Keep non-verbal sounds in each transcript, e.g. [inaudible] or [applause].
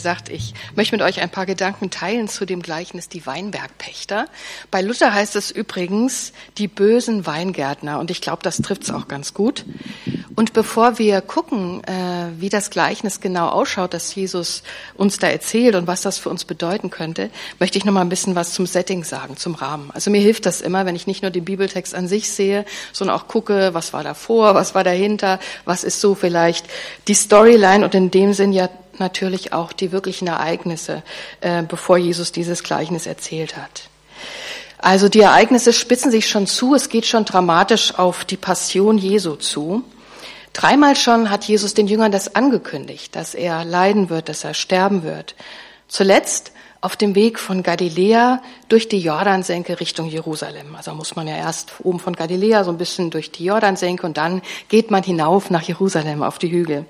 sagt, ich möchte mit euch ein paar Gedanken teilen zu dem Gleichnis die Weinbergpächter. Bei Luther heißt es übrigens die bösen Weingärtner und ich glaube, das trifft es auch ganz gut. Und bevor wir gucken, äh, wie das Gleichnis genau ausschaut, das Jesus uns da erzählt und was das für uns bedeuten könnte, möchte ich noch mal ein bisschen was zum Setting sagen, zum Rahmen. Also mir hilft das immer, wenn ich nicht nur den Bibeltext an sich sehe, sondern auch gucke, was war davor, was war dahinter, was ist so vielleicht die Storyline und in dem Sinn ja natürlich auch die wirklichen Ereignisse, äh, bevor Jesus dieses Gleichnis erzählt hat. Also die Ereignisse spitzen sich schon zu, es geht schon dramatisch auf die Passion Jesu zu. Dreimal schon hat Jesus den Jüngern das angekündigt, dass er leiden wird, dass er sterben wird. Zuletzt auf dem Weg von Galiläa durch die Jordansenke Richtung Jerusalem. Also muss man ja erst oben von Galiläa so ein bisschen durch die Jordansenke und dann geht man hinauf nach Jerusalem auf die Hügel.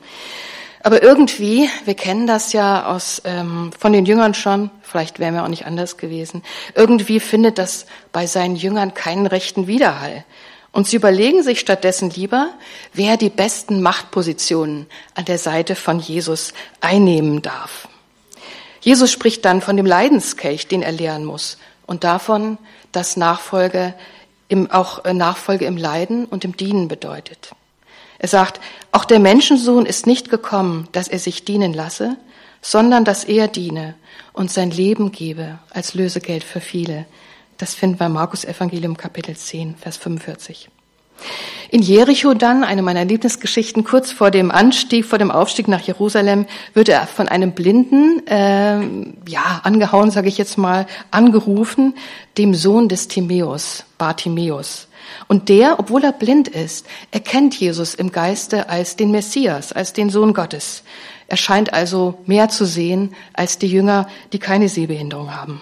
Aber irgendwie, wir kennen das ja aus ähm, von den Jüngern schon, vielleicht wären wir auch nicht anders gewesen. Irgendwie findet das bei seinen Jüngern keinen rechten Widerhall. Und sie überlegen sich stattdessen lieber, wer die besten Machtpositionen an der Seite von Jesus einnehmen darf. Jesus spricht dann von dem Leidenskelch, den er lehren muss, und davon, dass Nachfolge im, auch äh, Nachfolge im Leiden und im Dienen bedeutet. Er sagt, auch der Menschensohn ist nicht gekommen, dass er sich dienen lasse, sondern dass er diene und sein Leben gebe als Lösegeld für viele. Das finden wir im Markus Evangelium Kapitel 10, Vers 45. In Jericho dann, eine meiner Lieblingsgeschichten, kurz vor dem Anstieg, vor dem Aufstieg nach Jerusalem, wird er von einem Blinden, äh, ja, angehauen, sage ich jetzt mal, angerufen, dem Sohn des Timäus, Bartimäus. Und der, obwohl er blind ist, erkennt Jesus im Geiste als den Messias, als den Sohn Gottes. Er scheint also mehr zu sehen als die Jünger, die keine Sehbehinderung haben.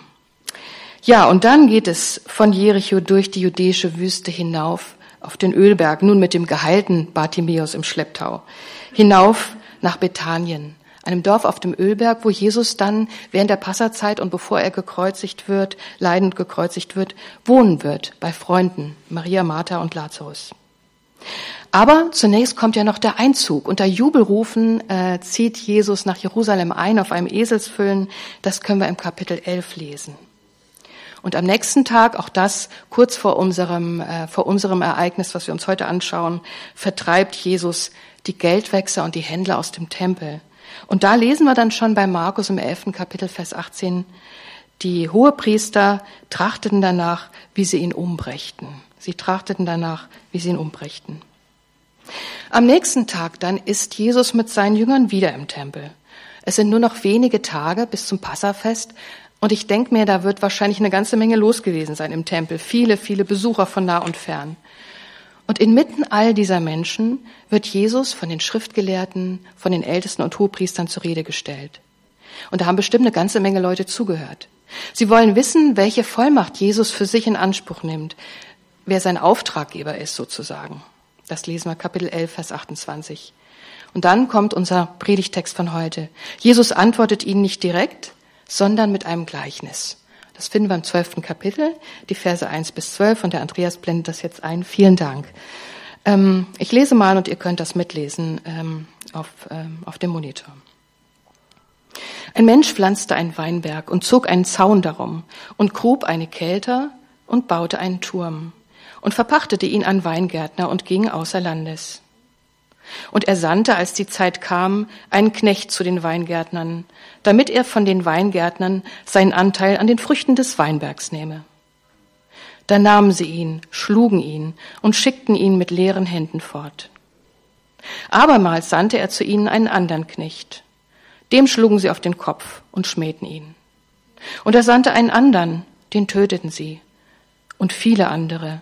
Ja, und dann geht es von Jericho durch die judäische Wüste hinauf auf den Ölberg, nun mit dem geheilten Bartimäus im Schlepptau, hinauf nach Bethanien einem Dorf auf dem Ölberg, wo Jesus dann während der Passazeit und bevor er gekreuzigt wird, leidend gekreuzigt wird, wohnen wird bei Freunden, Maria, Martha und Lazarus. Aber zunächst kommt ja noch der Einzug. Unter Jubelrufen äh, zieht Jesus nach Jerusalem ein auf einem Eselsfüllen. Das können wir im Kapitel 11 lesen. Und am nächsten Tag, auch das kurz vor unserem, äh, vor unserem Ereignis, was wir uns heute anschauen, vertreibt Jesus die Geldwechsler und die Händler aus dem Tempel. Und da lesen wir dann schon bei Markus im 11. Kapitel, Vers 18, die Hohepriester trachteten danach, wie sie ihn umbrächten. Sie trachteten danach, wie sie ihn umbrächten. Am nächsten Tag dann ist Jesus mit seinen Jüngern wieder im Tempel. Es sind nur noch wenige Tage bis zum Passafest und ich denke mir, da wird wahrscheinlich eine ganze Menge los gewesen sein im Tempel. Viele, viele Besucher von nah und fern. Und inmitten all dieser Menschen wird Jesus von den Schriftgelehrten, von den Ältesten und Hohepriestern zur Rede gestellt. Und da haben bestimmt eine ganze Menge Leute zugehört. Sie wollen wissen, welche Vollmacht Jesus für sich in Anspruch nimmt, wer sein Auftraggeber ist sozusagen. Das lesen wir Kapitel 11, Vers 28. Und dann kommt unser Predigtext von heute. Jesus antwortet ihnen nicht direkt, sondern mit einem Gleichnis. Das finden wir im zwölften Kapitel, die Verse 1 bis 12 und der Andreas blendet das jetzt ein. Vielen Dank. Ähm, ich lese mal und ihr könnt das mitlesen ähm, auf, ähm, auf dem Monitor. Ein Mensch pflanzte einen Weinberg und zog einen Zaun darum und grub eine Kelter und baute einen Turm und verpachtete ihn an Weingärtner und ging außer Landes. Und er sandte, als die Zeit kam, einen Knecht zu den Weingärtnern, damit er von den Weingärtnern seinen Anteil an den Früchten des Weinbergs nehme. Da nahmen sie ihn, schlugen ihn und schickten ihn mit leeren Händen fort. Abermals sandte er zu ihnen einen anderen Knecht. Dem schlugen sie auf den Kopf und schmähten ihn. Und er sandte einen anderen, den töteten sie. Und viele andere.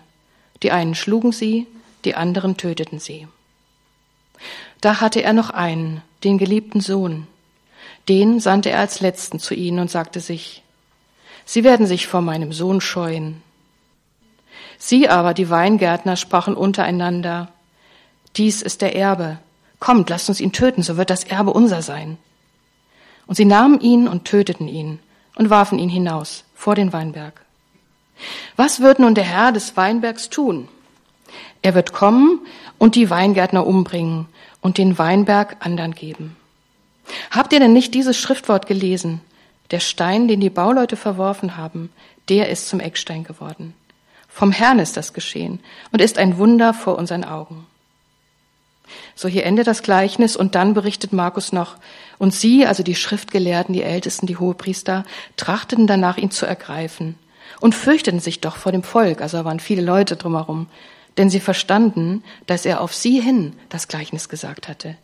Die einen schlugen sie, die anderen töteten sie. Da hatte er noch einen, den geliebten Sohn. Den sandte er als letzten zu ihnen und sagte sich, Sie werden sich vor meinem Sohn scheuen. Sie aber, die Weingärtner, sprachen untereinander, Dies ist der Erbe. Kommt, lasst uns ihn töten, so wird das Erbe unser sein. Und sie nahmen ihn und töteten ihn und warfen ihn hinaus vor den Weinberg. Was wird nun der Herr des Weinbergs tun? Er wird kommen und die Weingärtner umbringen und den Weinberg andern geben. Habt ihr denn nicht dieses Schriftwort gelesen? Der Stein, den die Bauleute verworfen haben, der ist zum Eckstein geworden. Vom Herrn ist das geschehen und ist ein Wunder vor unseren Augen. So hier endet das Gleichnis und dann berichtet Markus noch, und sie, also die Schriftgelehrten, die Ältesten, die Hohepriester, trachteten danach, ihn zu ergreifen und fürchteten sich doch vor dem Volk, also waren viele Leute drumherum, denn sie verstanden, dass er auf sie hin das Gleichnis gesagt hatte.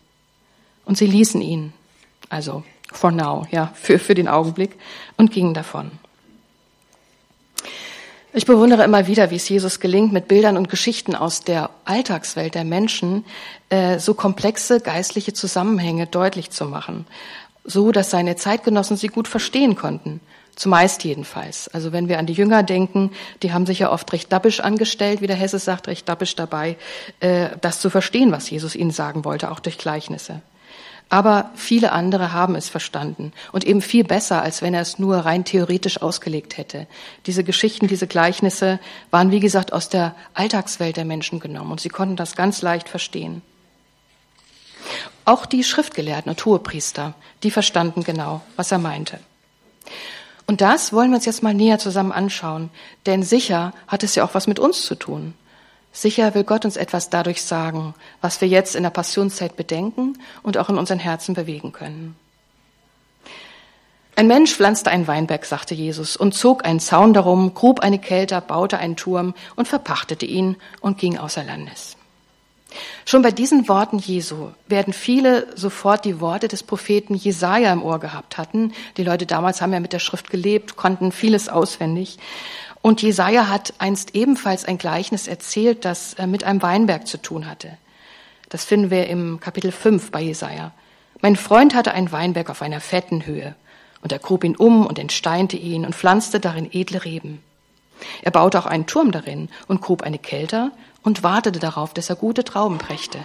Und sie ließen ihn, also for now, ja, für, für den Augenblick, und gingen davon. Ich bewundere immer wieder, wie es Jesus gelingt, mit Bildern und Geschichten aus der Alltagswelt der Menschen äh, so komplexe geistliche Zusammenhänge deutlich zu machen, so dass seine Zeitgenossen sie gut verstehen konnten. Zumeist jedenfalls. Also wenn wir an die Jünger denken, die haben sich ja oft recht dappisch angestellt, wie der Hesse sagt, recht dappisch dabei, äh, das zu verstehen, was Jesus ihnen sagen wollte, auch durch Gleichnisse. Aber viele andere haben es verstanden und eben viel besser, als wenn er es nur rein theoretisch ausgelegt hätte. Diese Geschichten, diese Gleichnisse waren, wie gesagt, aus der Alltagswelt der Menschen genommen und sie konnten das ganz leicht verstehen. Auch die Schriftgelehrten und Hohepriester, die verstanden genau, was er meinte. Und das wollen wir uns jetzt mal näher zusammen anschauen, denn sicher hat es ja auch was mit uns zu tun. Sicher will Gott uns etwas dadurch sagen, was wir jetzt in der Passionszeit bedenken und auch in unseren Herzen bewegen können. Ein Mensch pflanzte einen Weinberg, sagte Jesus, und zog einen Zaun darum, grub eine Kelter, baute einen Turm und verpachtete ihn und ging außer Landes. Schon bei diesen Worten Jesu werden viele sofort die Worte des Propheten Jesaja im Ohr gehabt hatten. Die Leute damals haben ja mit der Schrift gelebt, konnten vieles auswendig. Und Jesaja hat einst ebenfalls ein Gleichnis erzählt, das äh, mit einem Weinberg zu tun hatte. Das finden wir im Kapitel 5 bei Jesaja. Mein Freund hatte einen Weinberg auf einer fetten Höhe. Und er grub ihn um und entsteinte ihn und pflanzte darin edle Reben. Er baute auch einen Turm darin und grub eine Kelter und wartete darauf, dass er gute Trauben brächte.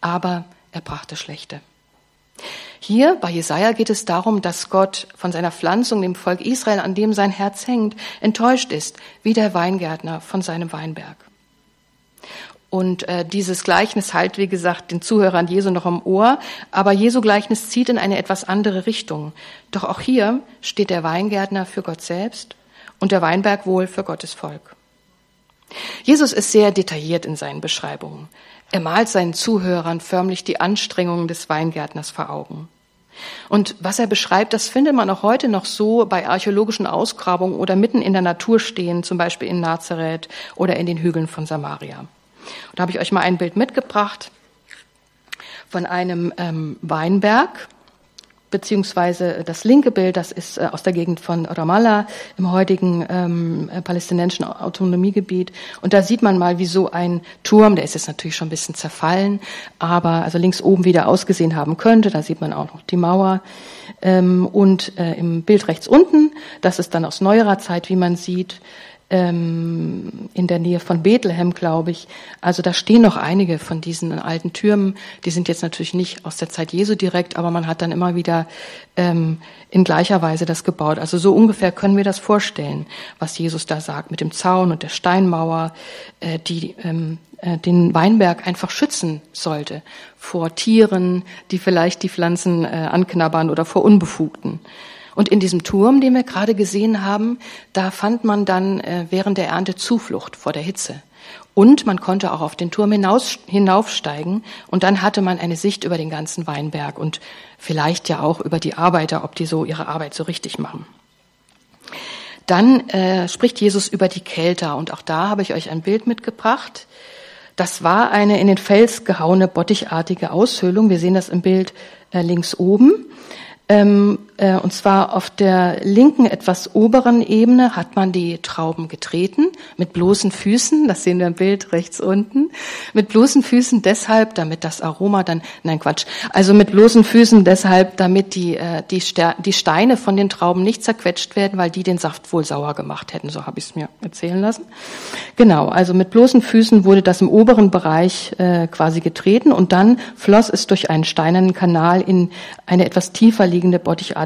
Aber er brachte schlechte. Hier bei Jesaja geht es darum, dass Gott von seiner Pflanzung dem Volk Israel, an dem sein Herz hängt, enttäuscht ist, wie der Weingärtner von seinem Weinberg. Und äh, dieses Gleichnis halt, wie gesagt, den Zuhörern Jesu noch im Ohr, aber Jesu Gleichnis zieht in eine etwas andere Richtung. Doch auch hier steht der Weingärtner für Gott selbst und der Weinberg wohl für Gottes Volk. Jesus ist sehr detailliert in seinen Beschreibungen. Er malt seinen Zuhörern förmlich die Anstrengungen des Weingärtners vor Augen. Und was er beschreibt, das findet man auch heute noch so bei archäologischen Ausgrabungen oder mitten in der Natur stehen, zum Beispiel in Nazareth oder in den Hügeln von Samaria. Und da habe ich euch mal ein Bild mitgebracht von einem ähm, Weinberg beziehungsweise das linke Bild, das ist äh, aus der Gegend von Ramallah im heutigen ähm, äh, palästinensischen Autonomiegebiet. Und da sieht man mal, wie so ein Turm, der ist jetzt natürlich schon ein bisschen zerfallen, aber also links oben wieder ausgesehen haben könnte. Da sieht man auch noch die Mauer. Ähm, und äh, im Bild rechts unten, das ist dann aus neuerer Zeit, wie man sieht, ähm, in der Nähe von Bethlehem, glaube ich. Also da stehen noch einige von diesen alten Türmen. Die sind jetzt natürlich nicht aus der Zeit Jesu direkt, aber man hat dann immer wieder ähm, in gleicher Weise das gebaut. Also so ungefähr können wir das vorstellen, was Jesus da sagt mit dem Zaun und der Steinmauer, äh, die ähm, äh, den Weinberg einfach schützen sollte vor Tieren, die vielleicht die Pflanzen äh, anknabbern oder vor Unbefugten. Und in diesem Turm, den wir gerade gesehen haben, da fand man dann äh, während der Ernte Zuflucht vor der Hitze. Und man konnte auch auf den Turm hinaus, hinaufsteigen und dann hatte man eine Sicht über den ganzen Weinberg und vielleicht ja auch über die Arbeiter, ob die so ihre Arbeit so richtig machen. Dann äh, spricht Jesus über die Kelter und auch da habe ich euch ein Bild mitgebracht. Das war eine in den Fels gehauene bottichartige Aushöhlung. Wir sehen das im Bild äh, links oben. Ähm, äh, und zwar auf der linken, etwas oberen Ebene hat man die Trauben getreten mit bloßen Füßen. Das sehen wir im Bild rechts unten. Mit bloßen Füßen deshalb, damit das Aroma dann, nein Quatsch, also mit bloßen Füßen deshalb, damit die, äh, die, die Steine von den Trauben nicht zerquetscht werden, weil die den Saft wohl sauer gemacht hätten. So habe ich es mir erzählen lassen. Genau, also mit bloßen Füßen wurde das im oberen Bereich äh, quasi getreten und dann floss es durch einen steinernen Kanal in eine etwas tiefer liegende liegende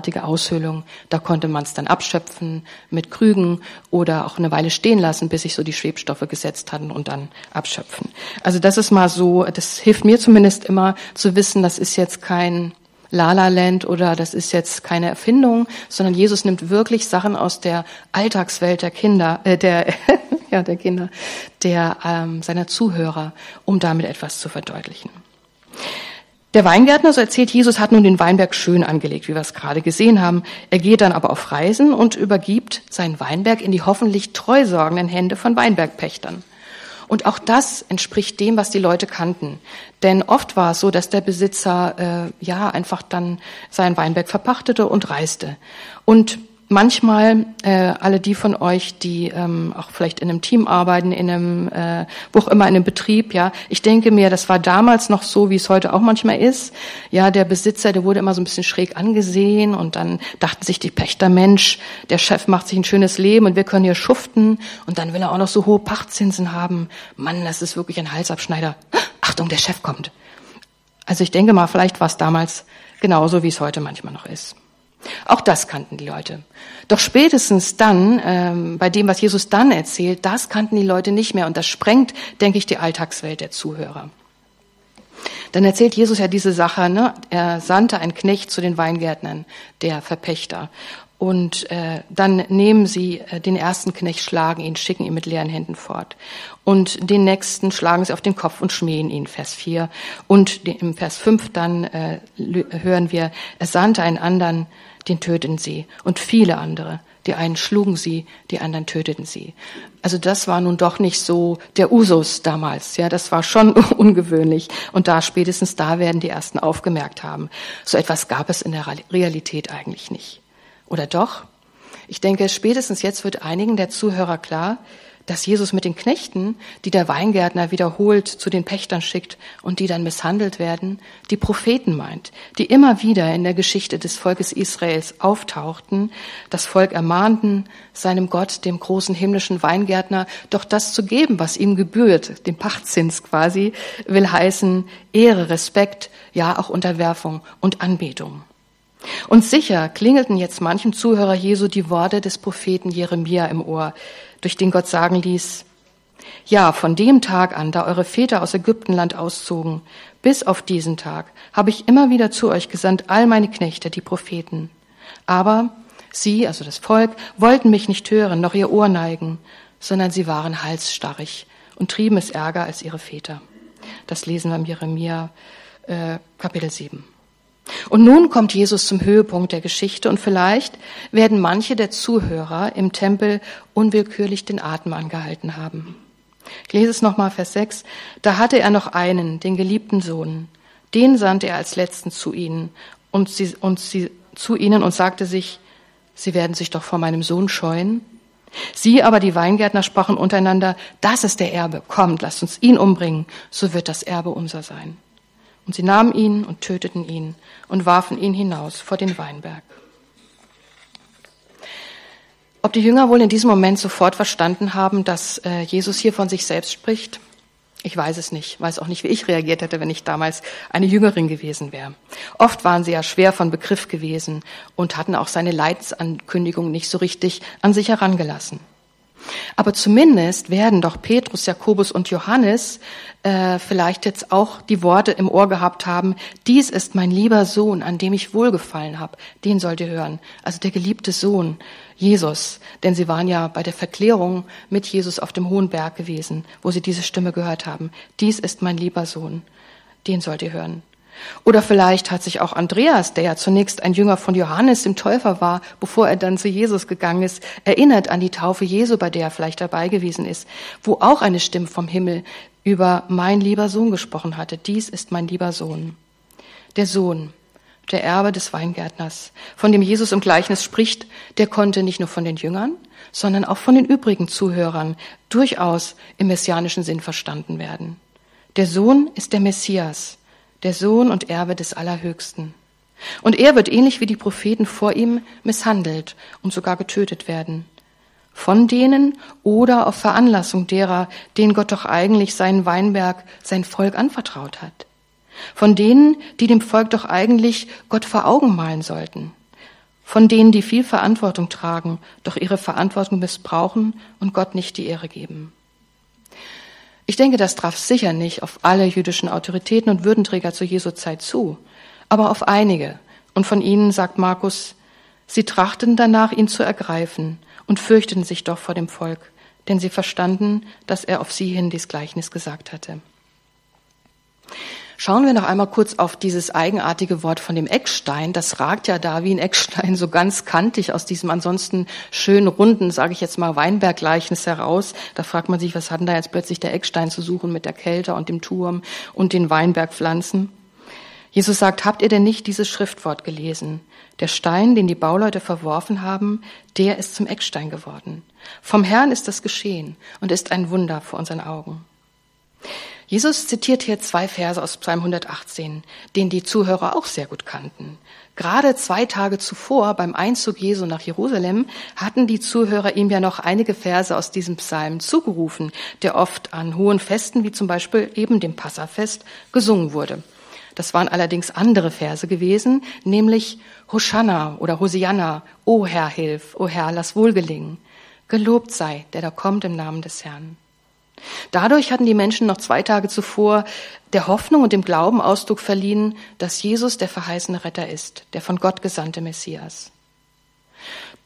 bottichartige Aushöhlung. Da konnte man es dann abschöpfen mit Krügen oder auch eine Weile stehen lassen, bis sich so die Schwebstoffe gesetzt hatten und dann abschöpfen. Also das ist mal so, das hilft mir zumindest immer zu wissen, das ist jetzt kein La La Land oder das ist jetzt keine Erfindung, sondern Jesus nimmt wirklich Sachen aus der Alltagswelt der Kinder, äh, der [laughs] ja der Kinder, der ähm, seiner Zuhörer, um damit etwas zu verdeutlichen. Der Weingärtner, so erzählt Jesus, hat nun den Weinberg schön angelegt, wie wir es gerade gesehen haben. Er geht dann aber auf Reisen und übergibt seinen Weinberg in die hoffentlich treu sorgenden Hände von Weinbergpächtern. Und auch das entspricht dem, was die Leute kannten. Denn oft war es so, dass der Besitzer äh, ja einfach dann seinen Weinberg verpachtete und reiste. Und manchmal äh, alle die von euch, die ähm, auch vielleicht in einem Team arbeiten, in einem, äh, wo auch immer in einem Betrieb, ja, ich denke mir, das war damals noch so, wie es heute auch manchmal ist. Ja, der Besitzer, der wurde immer so ein bisschen schräg angesehen und dann dachten sich die Pächter, Mensch, der Chef macht sich ein schönes Leben und wir können hier schuften und dann will er auch noch so hohe Pachtzinsen haben. Mann, das ist wirklich ein Halsabschneider. [gasps] Achtung, der Chef kommt. Also ich denke mal, vielleicht war es damals genauso, wie es heute manchmal noch ist. Auch das kannten die Leute. Doch spätestens dann, ähm, bei dem, was Jesus dann erzählt, das kannten die Leute nicht mehr und das sprengt, denke ich, die Alltagswelt der Zuhörer. Dann erzählt Jesus ja diese Sache, ne? er sandte einen Knecht zu den Weingärtnern, der Verpächter. Und äh, dann nehmen sie äh, den ersten Knecht, schlagen ihn, schicken ihn mit leeren Händen fort. Und den nächsten schlagen sie auf den Kopf und schmähen ihn, Vers 4. Und im Vers 5 dann äh, hören wir, er sandte einen anderen, den töteten sie. Und viele andere. Die einen schlugen sie, die anderen töteten sie. Also das war nun doch nicht so der Usus damals. Ja, das war schon [laughs] ungewöhnlich. Und da spätestens da werden die ersten aufgemerkt haben. So etwas gab es in der Realität eigentlich nicht. Oder doch? Ich denke, spätestens jetzt wird einigen der Zuhörer klar, dass Jesus mit den Knechten, die der Weingärtner wiederholt zu den Pächtern schickt und die dann misshandelt werden, die Propheten meint, die immer wieder in der Geschichte des Volkes Israels auftauchten, das Volk ermahnten, seinem Gott, dem großen himmlischen Weingärtner, doch das zu geben, was ihm gebührt, den Pachtzins quasi, will heißen Ehre, Respekt, ja auch Unterwerfung und Anbetung. Und sicher klingelten jetzt manchem Zuhörer Jesu die Worte des Propheten Jeremia im Ohr, durch den Gott sagen ließ, ja, von dem Tag an, da eure Väter aus Ägyptenland auszogen, bis auf diesen Tag, habe ich immer wieder zu euch gesandt all meine Knechte, die Propheten. Aber sie, also das Volk, wollten mich nicht hören, noch ihr Ohr neigen, sondern sie waren halsstarrig und trieben es ärger als ihre Väter. Das lesen wir im Jeremia äh, Kapitel 7. Und nun kommt Jesus zum Höhepunkt der Geschichte und vielleicht werden manche der Zuhörer im Tempel unwillkürlich den Atem angehalten haben. Ich lese es nochmal, Vers 6. Da hatte er noch einen, den geliebten Sohn. Den sandte er als letzten zu ihnen und sie, und sie zu ihnen und sagte sich, sie werden sich doch vor meinem Sohn scheuen. Sie aber, die Weingärtner, sprachen untereinander, das ist der Erbe, kommt, lasst uns ihn umbringen, so wird das Erbe unser sein. Und sie nahmen ihn und töteten ihn und warfen ihn hinaus vor den Weinberg. Ob die Jünger wohl in diesem Moment sofort verstanden haben, dass äh, Jesus hier von sich selbst spricht? Ich weiß es nicht, weiß auch nicht, wie ich reagiert hätte, wenn ich damals eine Jüngerin gewesen wäre. Oft waren sie ja schwer von Begriff gewesen und hatten auch seine Leidsankündigung nicht so richtig an sich herangelassen. Aber zumindest werden doch Petrus, Jakobus und Johannes äh, vielleicht jetzt auch die Worte im Ohr gehabt haben, dies ist mein lieber Sohn, an dem ich wohlgefallen habe, den sollt ihr hören. Also der geliebte Sohn, Jesus. Denn sie waren ja bei der Verklärung mit Jesus auf dem Hohen Berg gewesen, wo sie diese Stimme gehört haben. Dies ist mein lieber Sohn, den sollt ihr hören. Oder vielleicht hat sich auch Andreas, der ja zunächst ein Jünger von Johannes dem Täufer war, bevor er dann zu Jesus gegangen ist, erinnert an die Taufe Jesu, bei der er vielleicht dabei gewesen ist, wo auch eine Stimme vom Himmel über mein lieber Sohn gesprochen hatte. Dies ist mein lieber Sohn. Der Sohn, der Erbe des Weingärtners, von dem Jesus im Gleichnis spricht, der konnte nicht nur von den Jüngern, sondern auch von den übrigen Zuhörern durchaus im messianischen Sinn verstanden werden. Der Sohn ist der Messias, der Sohn und Erbe des Allerhöchsten. Und er wird ähnlich wie die Propheten vor ihm misshandelt und sogar getötet werden. Von denen oder auf Veranlassung derer, denen Gott doch eigentlich seinen Weinberg, sein Volk anvertraut hat. Von denen, die dem Volk doch eigentlich Gott vor Augen malen sollten. Von denen, die viel Verantwortung tragen, doch ihre Verantwortung missbrauchen und Gott nicht die Ehre geben. Ich denke, das traf sicher nicht auf alle jüdischen Autoritäten und Würdenträger zu Jesu Zeit zu. aber auf einige. Und von ihnen sagt Markus, sie trachteten danach, ihn zu ergreifen und fürchteten sich doch vor dem Volk, denn sie verstanden, dass er auf sie hin dies Gleichnis gesagt hatte. Schauen wir noch einmal kurz auf dieses eigenartige Wort von dem Eckstein. Das ragt ja da wie ein Eckstein so ganz kantig aus diesem ansonsten schönen runden, sage ich jetzt mal, Weinberggleichnis heraus. Da fragt man sich, was hat denn da jetzt plötzlich der Eckstein zu suchen mit der Kälte und dem Turm und den Weinbergpflanzen? Jesus sagt, habt ihr denn nicht dieses Schriftwort gelesen? Der Stein, den die Bauleute verworfen haben, der ist zum Eckstein geworden. Vom Herrn ist das geschehen und ist ein Wunder vor unseren Augen. Jesus zitiert hier zwei Verse aus Psalm 118, den die Zuhörer auch sehr gut kannten. Gerade zwei Tage zuvor, beim Einzug Jesu nach Jerusalem, hatten die Zuhörer ihm ja noch einige Verse aus diesem Psalm zugerufen, der oft an hohen Festen, wie zum Beispiel eben dem Passafest, gesungen wurde. Das waren allerdings andere Verse gewesen, nämlich Hosanna oder Hosianna, O Herr, hilf, O Herr, lass wohlgelingen. Gelobt sei, der da kommt im Namen des Herrn. Dadurch hatten die Menschen noch zwei Tage zuvor der Hoffnung und dem Glauben Ausdruck verliehen, dass Jesus der verheißene Retter ist, der von Gott gesandte Messias.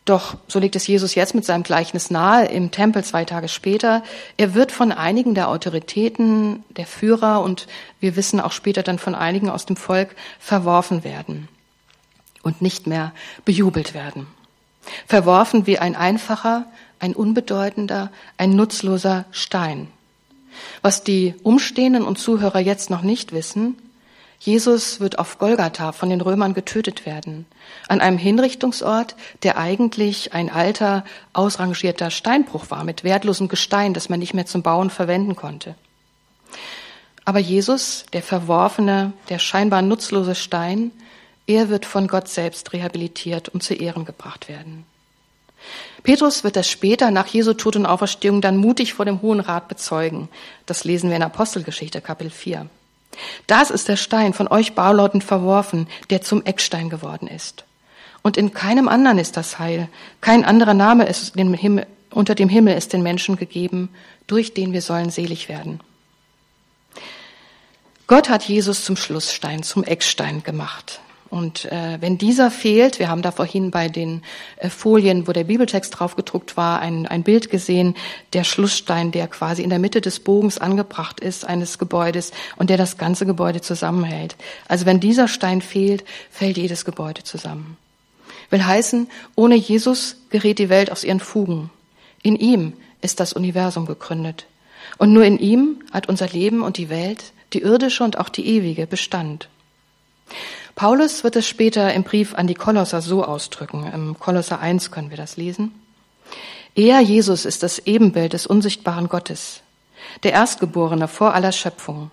Doch, so legt es Jesus jetzt mit seinem Gleichnis nahe, im Tempel zwei Tage später, er wird von einigen der Autoritäten, der Führer und wir wissen auch später dann von einigen aus dem Volk verworfen werden und nicht mehr bejubelt werden. Verworfen wie ein einfacher, ein unbedeutender, ein nutzloser Stein. Was die Umstehenden und Zuhörer jetzt noch nicht wissen, Jesus wird auf Golgatha von den Römern getötet werden, an einem Hinrichtungsort, der eigentlich ein alter, ausrangierter Steinbruch war, mit wertlosem Gestein, das man nicht mehr zum Bauen verwenden konnte. Aber Jesus, der verworfene, der scheinbar nutzlose Stein, er wird von Gott selbst rehabilitiert und zu Ehren gebracht werden. Petrus wird das später nach Jesu Tod und Auferstehung dann mutig vor dem Hohen Rat bezeugen. Das lesen wir in Apostelgeschichte Kapitel 4. Das ist der Stein von euch Bauleuten verworfen, der zum Eckstein geworden ist. Und in keinem anderen ist das Heil. Kein anderer Name ist Himmel, unter dem Himmel ist den Menschen gegeben, durch den wir sollen selig werden. Gott hat Jesus zum Schlussstein, zum Eckstein gemacht. Und äh, wenn dieser fehlt, wir haben da vorhin bei den äh, Folien, wo der Bibeltext drauf gedruckt war, ein, ein Bild gesehen, der Schlussstein, der quasi in der Mitte des Bogens angebracht ist eines Gebäudes und der das ganze Gebäude zusammenhält. Also wenn dieser Stein fehlt, fällt jedes Gebäude zusammen. Will heißen, ohne Jesus gerät die Welt aus ihren Fugen. In ihm ist das Universum gegründet. Und nur in ihm hat unser Leben und die Welt, die irdische und auch die ewige, Bestand. Paulus wird es später im Brief an die Kolosser so ausdrücken. Im Kolosser 1 können wir das lesen. Er, Jesus, ist das Ebenbild des unsichtbaren Gottes, der Erstgeborene vor aller Schöpfung.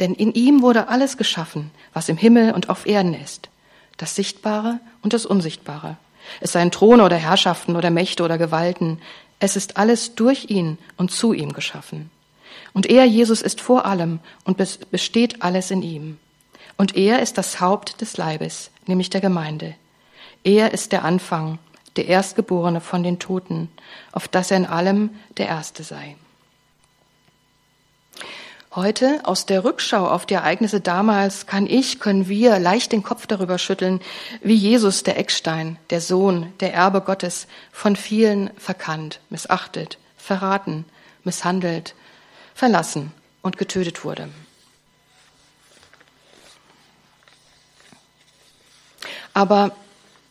Denn in ihm wurde alles geschaffen, was im Himmel und auf Erden ist, das Sichtbare und das Unsichtbare. Es seien Throne oder Herrschaften oder Mächte oder Gewalten. Es ist alles durch ihn und zu ihm geschaffen. Und er, Jesus, ist vor allem und besteht alles in ihm. Und er ist das Haupt des Leibes, nämlich der Gemeinde. Er ist der Anfang, der Erstgeborene von den Toten, auf dass er in allem der Erste sei. Heute, aus der Rückschau auf die Ereignisse damals, kann ich, können wir leicht den Kopf darüber schütteln, wie Jesus, der Eckstein, der Sohn, der Erbe Gottes, von vielen verkannt, missachtet, verraten, misshandelt, verlassen und getötet wurde. Aber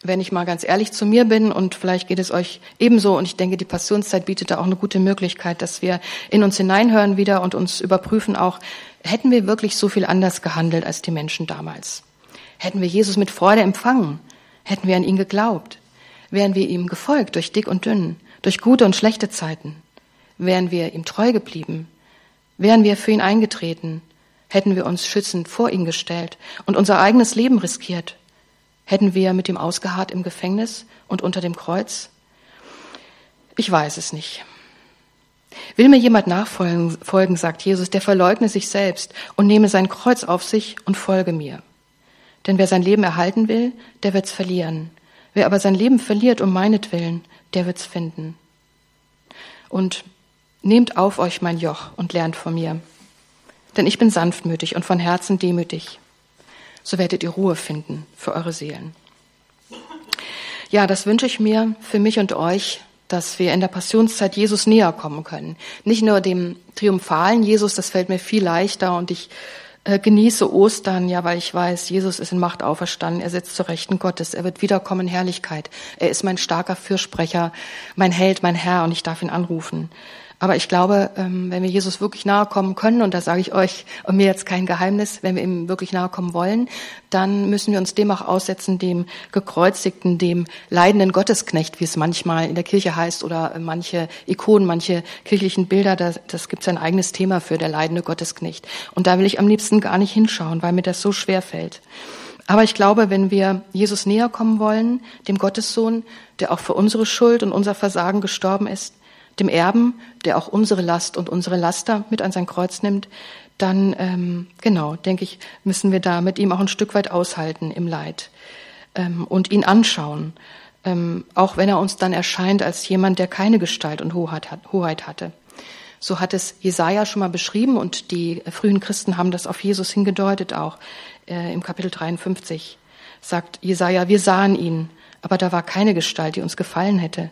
wenn ich mal ganz ehrlich zu mir bin und vielleicht geht es euch ebenso und ich denke, die Passionszeit bietet da auch eine gute Möglichkeit, dass wir in uns hineinhören wieder und uns überprüfen auch, hätten wir wirklich so viel anders gehandelt als die Menschen damals? Hätten wir Jesus mit Freude empfangen? Hätten wir an ihn geglaubt? Wären wir ihm gefolgt durch dick und dünn, durch gute und schlechte Zeiten? Wären wir ihm treu geblieben? Wären wir für ihn eingetreten? Hätten wir uns schützend vor ihn gestellt und unser eigenes Leben riskiert? Hätten wir mit ihm ausgeharrt im Gefängnis und unter dem Kreuz? Ich weiß es nicht. Will mir jemand nachfolgen, folgen, sagt Jesus, der verleugne sich selbst und nehme sein Kreuz auf sich und folge mir. Denn wer sein Leben erhalten will, der wird's verlieren. Wer aber sein Leben verliert um meinetwillen, der wird's finden. Und nehmt auf euch mein Joch und lernt von mir. Denn ich bin sanftmütig und von Herzen demütig So werdet ihr Ruhe finden für eure Seelen. Ja, das wünsche ich mir für mich und euch, dass wir in der Passionszeit Jesus näher kommen können. Nicht nur dem triumphalen Jesus, das fällt mir viel leichter und ich äh, genieße Ostern, ja, weil ich weiß, Jesus ist in Macht auferstanden, er sitzt zur Rechten Gottes, er wird wiederkommen in Herrlichkeit. Er ist mein starker Fürsprecher, mein Held, mein Herr und ich darf ihn anrufen. Aber ich glaube, ähm, wenn wir Jesus wirklich nahe kommen können, und da sage ich euch und mir jetzt kein Geheimnis, wenn wir ihm wirklich nahe kommen wollen, dann müssen wir uns dem auch aussetzen, dem gekreuzigten, dem leidenden Gottesknecht, wie es manchmal in der Kirche heißt, oder manche Ikonen, manche kirchlichen Bilder, das, das gibt es ein eigenes Thema für, der leidende Gottesknecht. Und da will ich am liebsten gar nicht hinschauen, weil mir das so schwer fällt. Aber ich glaube, wenn wir Jesus näher kommen wollen, dem Gottessohn, der auch für unsere Schuld und unser Versagen gestorben ist, dem Erben, der auch unsere Last und unsere Laster mit an sein Kreuz nimmt, dann, ähm, genau, denke ich, müssen wir da mit ihm auch ein Stück weit aushalten im Leid ähm, und ihn anschauen, ähm, auch wenn er uns dann erscheint als jemand, der keine Gestalt und Hoheit, Hoheit hatte. So hat es Jesaja schon mal beschrieben und die frühen Christen haben das auf Jesus hingedeutet auch äh, im Kapitel 53. Sagt Jesaja, wir sahen ihn, aber da war keine Gestalt, die uns gefallen hätte.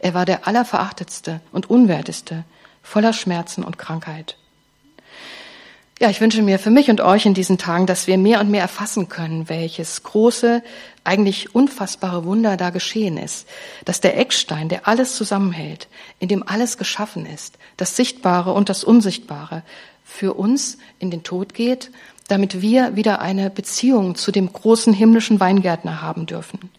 Er war der allerverachtetste und unwerteste, voller Schmerzen und Krankheit. Ja, ich wünsche mir für mich und euch in diesen Tagen, dass wir mehr und mehr erfassen können, welches große, eigentlich unfassbare Wunder da geschehen ist. Dass der Eckstein, der alles zusammenhält, in dem alles geschaffen ist, das Sichtbare und das Unsichtbare, für uns in den Tod geht, damit wir wieder eine Beziehung zu dem großen himmlischen Weingärtner haben dürfen.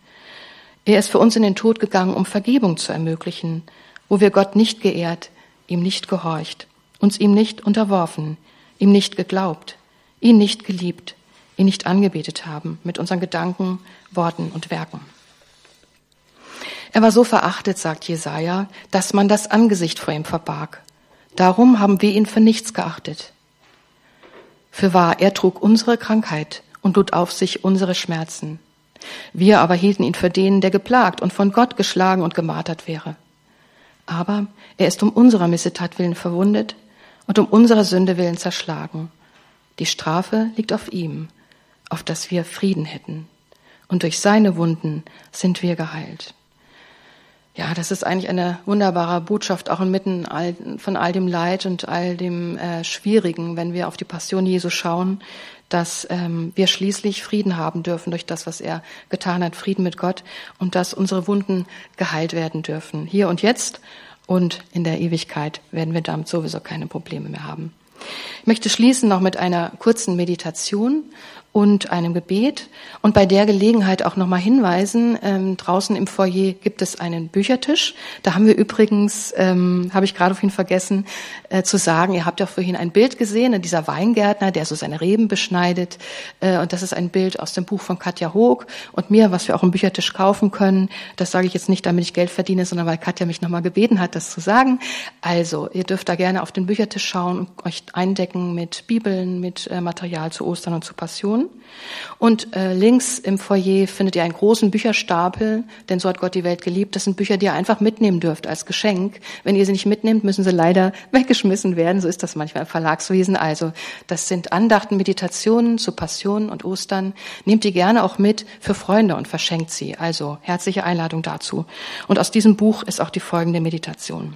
Er ist für uns in den Tod gegangen, um Vergebung zu ermöglichen, wo wir Gott nicht geehrt, ihm nicht gehorcht, uns ihm nicht unterworfen, ihm nicht geglaubt, ihn nicht geliebt, ihn nicht angebetet haben mit unseren Gedanken, Worten und Werken. Er war so verachtet, sagt Jesaja, dass man das Angesicht vor ihm verbarg. Darum haben wir ihn für nichts geachtet. Für wahr, er trug unsere Krankheit und lud auf sich unsere Schmerzen. Wir aber hielten ihn für den, der geplagt und von Gott geschlagen und gemartert wäre. Aber er ist um unserer Missetat willen verwundet und um unserer Sünde willen zerschlagen. Die Strafe liegt auf ihm, auf dass wir Frieden hätten. Und durch seine Wunden sind wir geheilt. Ja, das ist eigentlich eine wunderbare Botschaft, auch inmitten von all dem Leid und all dem äh, Schwierigen, wenn wir auf die Passion Jesu schauen, dass ähm, wir schließlich Frieden haben dürfen durch das, was er getan hat, Frieden mit Gott und dass unsere Wunden geheilt werden dürfen. Hier und jetzt und in der Ewigkeit werden wir damit sowieso keine Probleme mehr haben. Ich möchte schließen noch mit einer kurzen Meditation und einem Gebet und bei der Gelegenheit auch nochmal hinweisen, ähm, draußen im Foyer gibt es einen Büchertisch. Da haben wir übrigens, ähm, habe ich gerade vorhin vergessen äh, zu sagen, ihr habt ja vorhin ein Bild gesehen, dieser Weingärtner, der so seine Reben beschneidet. Äh, und das ist ein Bild aus dem Buch von Katja Hoog und mir, was wir auch im Büchertisch kaufen können. Das sage ich jetzt nicht, damit ich Geld verdiene, sondern weil Katja mich nochmal gebeten hat, das zu sagen. Also, ihr dürft da gerne auf den Büchertisch schauen und euch eindecken mit Bibeln, mit äh, Material zu Ostern und zu Passion. Und äh, links im Foyer findet ihr einen großen Bücherstapel, denn so hat Gott die Welt geliebt. Das sind Bücher, die ihr einfach mitnehmen dürft als Geschenk. Wenn ihr sie nicht mitnehmt, müssen sie leider [laughs] weggeschmissen werden. So ist das manchmal im Verlagswesen. Also das sind Andachten, Meditationen zu Passion und Ostern. Nehmt die gerne auch mit für Freunde und verschenkt sie. Also herzliche Einladung dazu. Und aus diesem Buch ist auch die folgende Meditation.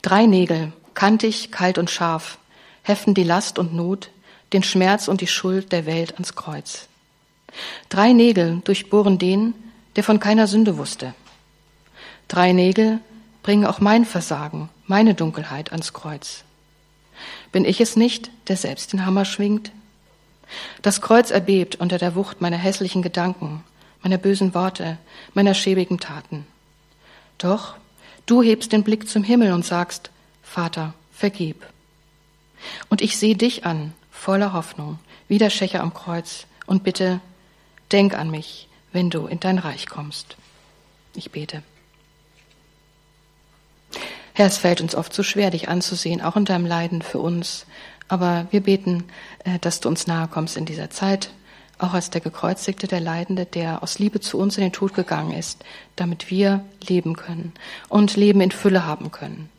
Drei Nägel, kantig, kalt und scharf, heften die Last und Not, den Schmerz und die Schuld der Welt ans Kreuz. Drei Nägel durchbohren den, der von keiner Sünde wusste. Drei Nägel bringen auch mein Versagen, meine Dunkelheit ans Kreuz. Bin ich es nicht, der selbst den Hammer schwingt? Das Kreuz erbebt unter der Wucht meiner hässlichen Gedanken, meiner bösen Worte, meiner schäbigen Taten. Doch du hebst den Blick zum Himmel und sagst, Vater, vergib. Und ich sehe dich an, voller Hoffnung, wie der Schächer am Kreuz, und bitte, denk an mich, wenn du in dein Reich kommst. Ich bete. Herr, es fällt uns oft so schwer, dich anzusehen, auch in deinem Leiden für uns. Aber wir beten, äh, dass du uns nahe kommst in dieser Zeit, auch als der Gekreuzigte, der Leidende, der aus Liebe zu uns in den Tod gegangen ist, damit wir leben können und Leben in Fülle haben können.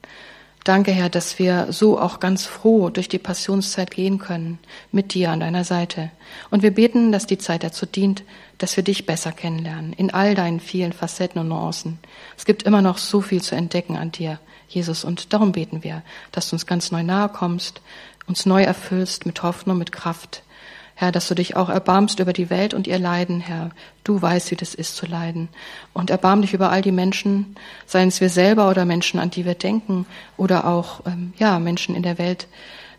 Danke, Herr, dass wir so auch ganz froh durch die Passionszeit gehen können, mit dir an deiner Seite. Und wir beten, dass die Zeit dazu dient, dass wir dich besser kennenlernen, in all deinen vielen Facetten und Nuancen. Es gibt immer noch so viel zu entdecken an dir, Jesus, und darum beten wir, dass du uns ganz neu nahe kommst, uns neu erfüllst mit Hoffnung, mit Kraft, Herr, dass du dich auch erbarmst über die Welt und ihr Leiden, Herr. Du weißt, wie das ist zu leiden. Und erbarm dich über all die Menschen, seien es wir selber oder Menschen, an die wir denken, oder auch, ähm, ja, Menschen in der Welt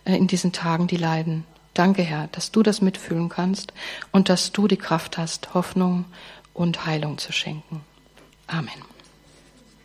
äh, in diesen Tagen, die leiden. Danke, Herr, dass du das mitfühlen kannst und dass du die Kraft hast, Hoffnung und Heilung zu schenken. Amen.